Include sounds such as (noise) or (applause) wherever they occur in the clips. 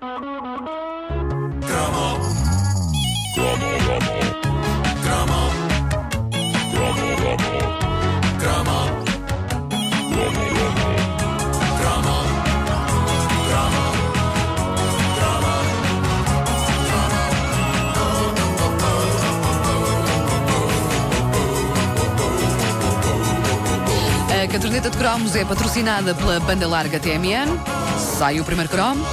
A caderneta de cromos é patrocinada pela banda larga TMN. Sai o primeiro cromo.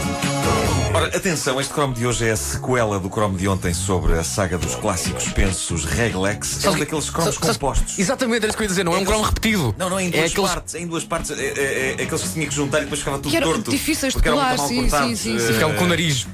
Ora, atenção, este cromo de hoje é a sequela do cromo de ontem sobre a saga dos clássicos pensos Reglex. É um daqueles cromos compostos. Exatamente, era isso que eu ia dizer, não é, um cromo repetido. Não, não, é em é duas aqueles partes. É em duas partes. É, é- é aqueles que se tinha que juntar e depois ficava tudo torto. difíceis de porque eram muito colar, mal sim, sim, sim, sim. Eh, ficavam com o nariz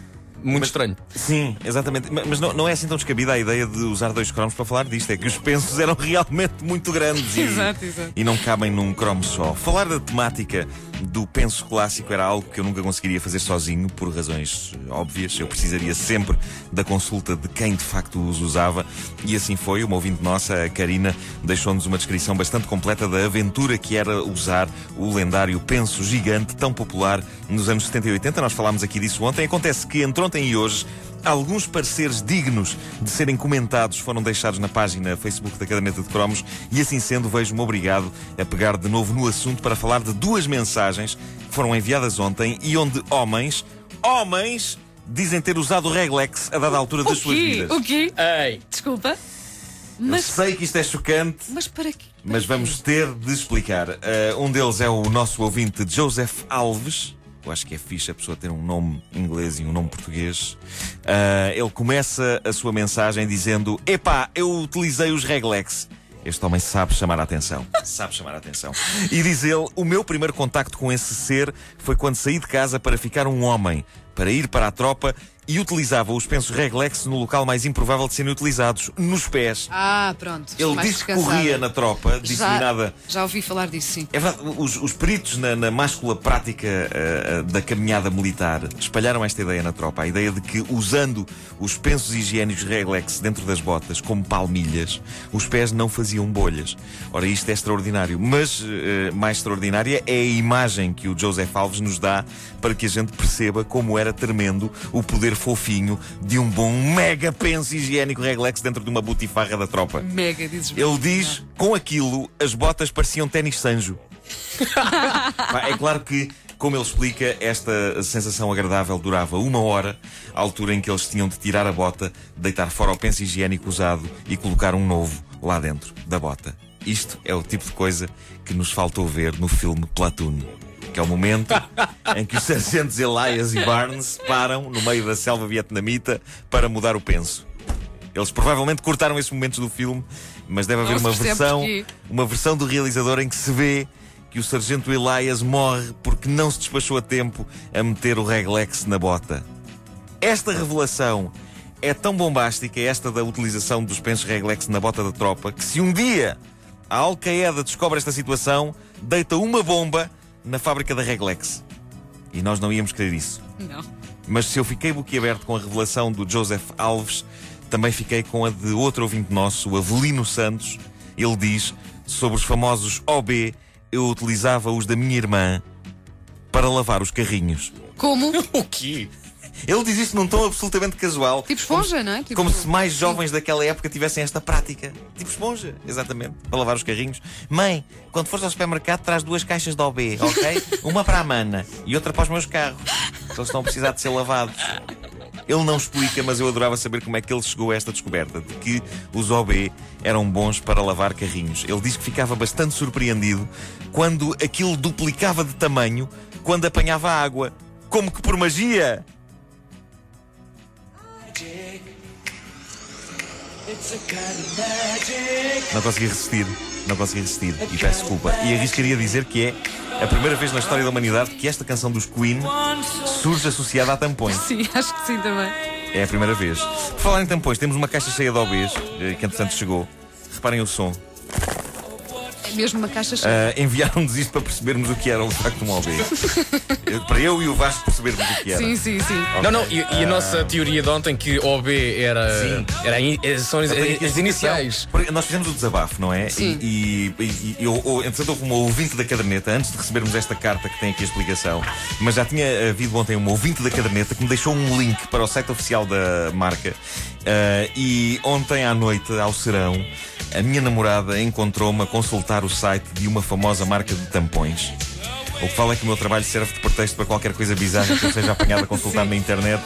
muito estranho. Sim, exatamente. Ma- Mas não, não é assim tão descabida a ideia de usar dois cromos para falar disto. É que os pensos eram (laughs) realmente muito grandes e, Exato, exato. e não cabem num cromo só. Falar da temática do penso clássico era algo que eu nunca conseguiria fazer sozinho, por razões eh, óbvias. Eu precisaria sempre da consulta de quem de facto os usava. E assim foi. Uma ouvinte nossa, a Karina, deixou-nos uma descrição bastante completa da aventura que era usar o lendário penso gigante, tão popular nos anos 70 e 80. Nós falámos aqui disso ontem. Acontece que entre ontem e hoje. Alguns pareceres dignos de serem comentados foram deixados na página Facebook da Caderneta de Cromos e assim sendo vejo-me obrigado a pegar de novo no assunto para falar de duas mensagens que foram enviadas ontem e onde homens, homens, dizem ter usado o Reglex a dada altura das suas vidas. O quê? Ei! Desculpa. Eu Mas, sei que isto é chocante, mas para quê? mas vamos ter de explicar. Uh, um deles é o nosso ouvinte Joseph Alves. Eu acho que é fixe a pessoa ter um nome inglês e um nome português. Uh, ele começa a sua mensagem dizendo: Epá, eu utilizei os Reglex. Este homem sabe chamar a atenção. Sabe chamar a atenção. E diz ele: O meu primeiro contacto com esse ser foi quando saí de casa para ficar um homem, para ir para a tropa e utilizava os pensos Reglex no local mais improvável de serem utilizados, nos pés. Ah, pronto. Ele mais diz que corria na tropa, disseminada. Já, já ouvi falar disso, sim. É verdade, os, os peritos na, na máscula prática eh, da caminhada militar espalharam esta ideia na tropa. A ideia de que, usando os pensos higiênicos Reglex dentro das botas como palmilhas, os pés não faziam bolhas. Ora, isto é extraordinário. Mas eh, mais extraordinária é a imagem que o Joseph Alves nos dá para que a gente perceba como era tremendo o poder fofinho de um bom mega penso higiênico Reglex dentro de uma butifarra da tropa. Mega, dizes Ele diz, com aquilo, as botas pareciam ténis sanjo. (laughs) É claro que, como ele explica, esta sensação agradável durava uma hora, à altura em que eles tinham de tirar a bota, deitar fora o penso higiênico usado e colocar um novo lá dentro da bota. Isto é o tipo de coisa que nos faltou ver no filme Platoon. Que é o momento (laughs) em que os sargentos Elias e Barnes param no meio da selva vietnamita para mudar o penso. Eles provavelmente cortaram esses momentos do filme, mas deve haver Não uma versão, uma versão do realizador em que se vê que o sargento Elias morre porque não se despachou a tempo a meter o Reglex na bota. Esta revelação é tão bombástica, esta da utilização dos pensos Reglex na bota da tropa, que se um dia a Al-Qaeda descobre esta situação, deita uma bomba na fábrica da Reglex. E nós não íamos querer isso. Não. Mas se eu fiquei boquiaberto com a revelação do Joseph Alves, também fiquei com a de outro ouvinte nosso, o Avelino Santos. Ele diz sobre os famosos OB, eu utilizava os da minha irmã para lavar os carrinhos. Como? (laughs) O quê? Ele diz isto num tom absolutamente casual. Tipo esponja, não é? Tipo- Como se mais jovens daquela época tivessem esta prática. Tipo esponja, exatamente, para lavar os carrinhos. Mãe, quando fores ao supermercado, traz duas caixas de OB, ok? (laughs) Uma para a mana e outra para os meus carros. Se eles estão a precisar de ser lavados. Ele não explica, mas eu adorava saber como é que ele chegou a esta descoberta de que os OB eram bons para lavar carrinhos. Ele diz que ficava bastante surpreendido quando aquilo duplicava de tamanho quando apanhava água. Como que por magia! Não consegui resistir. Não consegui resistir. E peço desculpa. E arriscaria dizer que é a primeira vez na história da humanidade que esta canção dos Queen surge associada a tampões. Sim, acho que sim também. É a primeira vez. Por falar em tampões, temos uma caixa cheia de OBs, eh, que entretanto chegou. Reparem o som. Mesmo uma caixa cheia. Ah, Enviaram-nos isto para percebermos o que era de facto um (laughs) OB. Eu- para eu e o Vasco percebermos o que era. Sim, sim, sim. Ok. Não, não, e, e a nossa teoria de ontem que OB era. Sim. era in- eh, são as, a as iniciais. Porque Nós fizemos o desabafo, não é? Sim. E, e, e, eu, eu, entretanto, houve uma ouvinte da caderneta, antes de recebermos esta carta que tem aqui a explicação, mas já tinha havido ontem uma ouvinte da caderneta que me deixou um link para o site oficial da marca. Ah, e ontem à noite, ao serão, a minha namorada encontrou-me a consultar o site de uma famosa marca de tampões. O que fala é que o meu trabalho serve de pretexto para qualquer coisa bizarra que eu seja apanhado a consultar (laughs) na internet.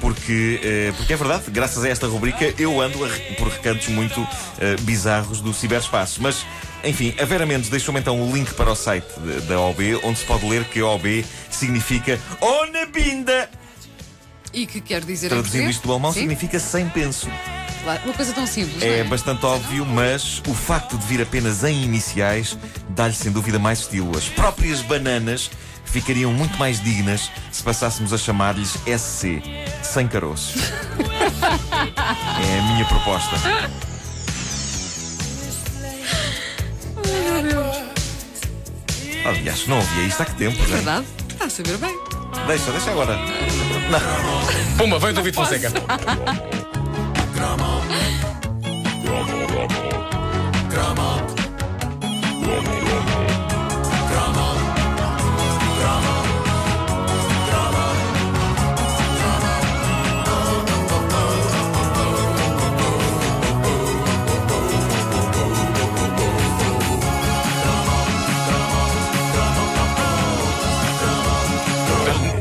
Porque, eh, porque é verdade, graças a esta rubrica eu ando por recantos muito eh, bizarros do ciberespaço. Mas, enfim, a Vera Mendes deixou-me então o link para o site da OB, onde se pode ler que OB significa Ona Binda. E que quer dizer Traduzindo isto do alemão, Sim, significa sem penso. Claro. Uma coisa tão simples. É não bastante óbvio, mas o facto de vir apenas em iniciais dá-lhe sem dúvida mais estilo. As próprias bananas ficariam muito mais dignas se passássemos a chamar-lhes SC, sem caroços. é a minha proposta. Aliás, não ouvia isto há que tempo, É verdade? Está a saber bem. Deixa, deixa agora. Não. Pumba, vem o David Fonseca. (laughs)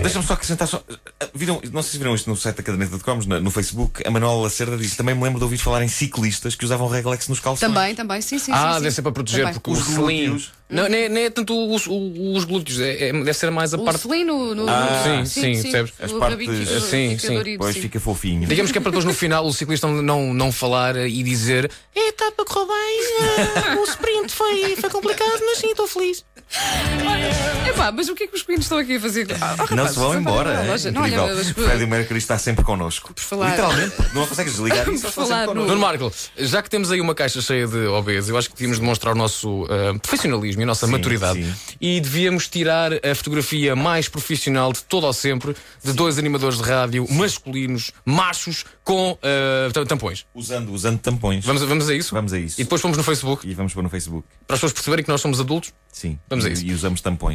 Deixa-me só acrescentar só. Viram, não sei se viram isto no site da Caderneta de Cromos, no, no Facebook. A Manuela Lacerda disse: também me lembro de ouvir falar em ciclistas que usavam reglex nos calções. Também, também, sim, sim. Ah, sim, deve sim. ser para proteger, Também. porque Os glúteos. Não, nem, nem é tanto os, os- os glúteos, é, é- deve ser mais a O parte. selino no. Ah, sim, sim, percebes? As O partes- sim, sim. Depois sim. fica fofinho. Digamos que é para depois no final o ciclista não, não falar e dizer Eita, para correr bem, ah, o sprint foi, foi complicado, mas sim, estou feliz. Epá, mas o que é que os meninos estão aqui a fazer? Ah, oh, Não se vão embora. é. Não, Incrível. Olha, mas- Freddie Mercury está sempre connosco. falar- Literalmente, não consegues desligar (laughs) isso. Por está sempre falar no-. Nuno Marco, já que temos aí uma caixa cheia de OBs, eu acho que devíamos demonstrar o nosso ah, profissionalismo e a nossa Sim, maturidade. sim. E devíamos tirar a fotografia mais profissional de todo ao sempre de dois animadores de rádio masculinos, machos, com tam- tampões. Usando, usando tampões. Vamos, vamos a isso? Vamos a isso. E depois pomos no Facebook E vamos pôr no Facebook. para as pessoas perceberem que nós somos adultos. Sim. Vamos a e, isso. e usamos tampões.